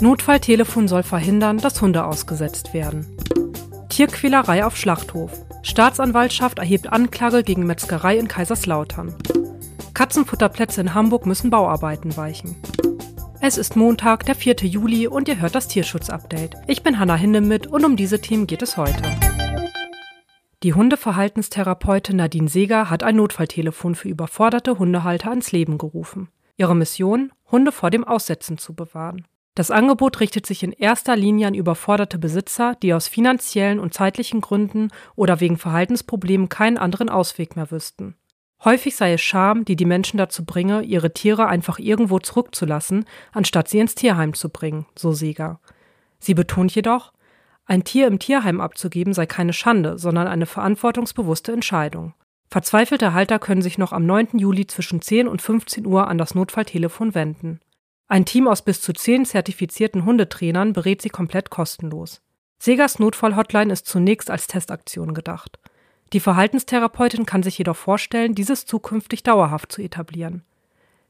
Notfalltelefon soll verhindern, dass Hunde ausgesetzt werden. Tierquälerei auf Schlachthof. Staatsanwaltschaft erhebt Anklage gegen Metzgerei in Kaiserslautern. Katzenfutterplätze in Hamburg müssen Bauarbeiten weichen. Es ist Montag, der 4. Juli und ihr hört das Tierschutz-Update. Ich bin Hanna Hindemith und um diese Themen geht es heute. Die Hundeverhaltenstherapeutin Nadine Seger hat ein Notfalltelefon für überforderte Hundehalter ans Leben gerufen. Ihre Mission? Hunde vor dem Aussetzen zu bewahren. Das Angebot richtet sich in erster Linie an überforderte Besitzer, die aus finanziellen und zeitlichen Gründen oder wegen Verhaltensproblemen keinen anderen Ausweg mehr wüssten. Häufig sei es Scham, die die Menschen dazu bringe, ihre Tiere einfach irgendwo zurückzulassen, anstatt sie ins Tierheim zu bringen, so Seger. Sie betont jedoch, ein Tier im Tierheim abzugeben sei keine Schande, sondern eine verantwortungsbewusste Entscheidung. Verzweifelte Halter können sich noch am 9. Juli zwischen 10 und 15 Uhr an das Notfalltelefon wenden. Ein Team aus bis zu 10 zertifizierten Hundetrainern berät sie komplett kostenlos. Segers Notfallhotline ist zunächst als Testaktion gedacht. Die Verhaltenstherapeutin kann sich jedoch vorstellen, dieses zukünftig dauerhaft zu etablieren.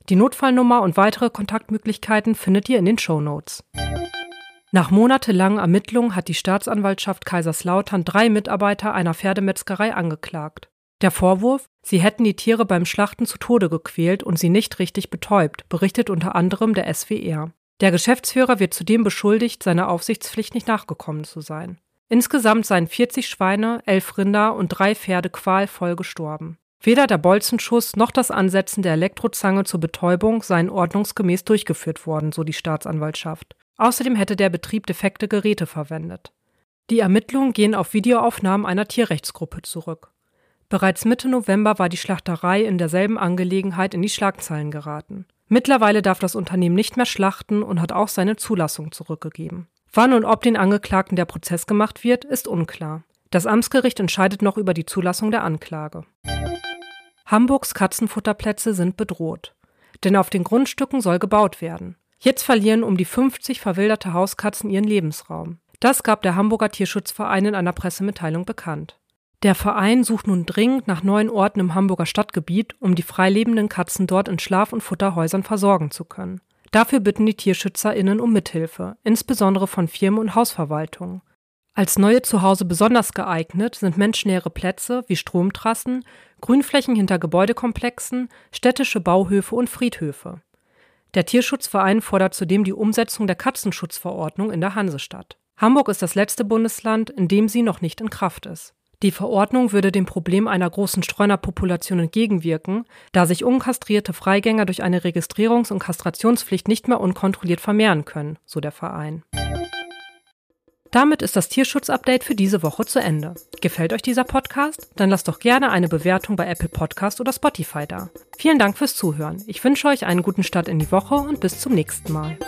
Die Notfallnummer und weitere Kontaktmöglichkeiten findet ihr in den Show Notes. Nach monatelangen Ermittlungen hat die Staatsanwaltschaft Kaiserslautern drei Mitarbeiter einer Pferdemetzgerei angeklagt. Der Vorwurf, sie hätten die Tiere beim Schlachten zu Tode gequält und sie nicht richtig betäubt, berichtet unter anderem der SWR. Der Geschäftsführer wird zudem beschuldigt, seiner Aufsichtspflicht nicht nachgekommen zu sein. Insgesamt seien 40 Schweine, elf Rinder und drei Pferde qualvoll gestorben. Weder der Bolzenschuss noch das Ansetzen der Elektrozange zur Betäubung seien ordnungsgemäß durchgeführt worden, so die Staatsanwaltschaft. Außerdem hätte der Betrieb defekte Geräte verwendet. Die Ermittlungen gehen auf Videoaufnahmen einer Tierrechtsgruppe zurück. Bereits Mitte November war die Schlachterei in derselben Angelegenheit in die Schlagzeilen geraten. Mittlerweile darf das Unternehmen nicht mehr schlachten und hat auch seine Zulassung zurückgegeben. Wann und ob den Angeklagten der Prozess gemacht wird, ist unklar. Das Amtsgericht entscheidet noch über die Zulassung der Anklage. Hamburgs Katzenfutterplätze sind bedroht. Denn auf den Grundstücken soll gebaut werden. Jetzt verlieren um die 50 verwilderte Hauskatzen ihren Lebensraum. Das gab der Hamburger Tierschutzverein in einer Pressemitteilung bekannt. Der Verein sucht nun dringend nach neuen Orten im Hamburger Stadtgebiet, um die freilebenden Katzen dort in Schlaf- und Futterhäusern versorgen zu können. Dafür bitten die TierschützerInnen um Mithilfe, insbesondere von Firmen und Hausverwaltungen. Als neue Zuhause besonders geeignet sind menschennähere Plätze wie Stromtrassen, Grünflächen hinter Gebäudekomplexen, städtische Bauhöfe und Friedhöfe. Der Tierschutzverein fordert zudem die Umsetzung der Katzenschutzverordnung in der Hansestadt. Hamburg ist das letzte Bundesland, in dem sie noch nicht in Kraft ist. Die Verordnung würde dem Problem einer großen Streunerpopulation entgegenwirken, da sich unkastrierte Freigänger durch eine Registrierungs- und Kastrationspflicht nicht mehr unkontrolliert vermehren können, so der Verein. Damit ist das Tierschutz-Update für diese Woche zu Ende. Gefällt euch dieser Podcast? Dann lasst doch gerne eine Bewertung bei Apple Podcast oder Spotify da. Vielen Dank fürs Zuhören. Ich wünsche euch einen guten Start in die Woche und bis zum nächsten Mal.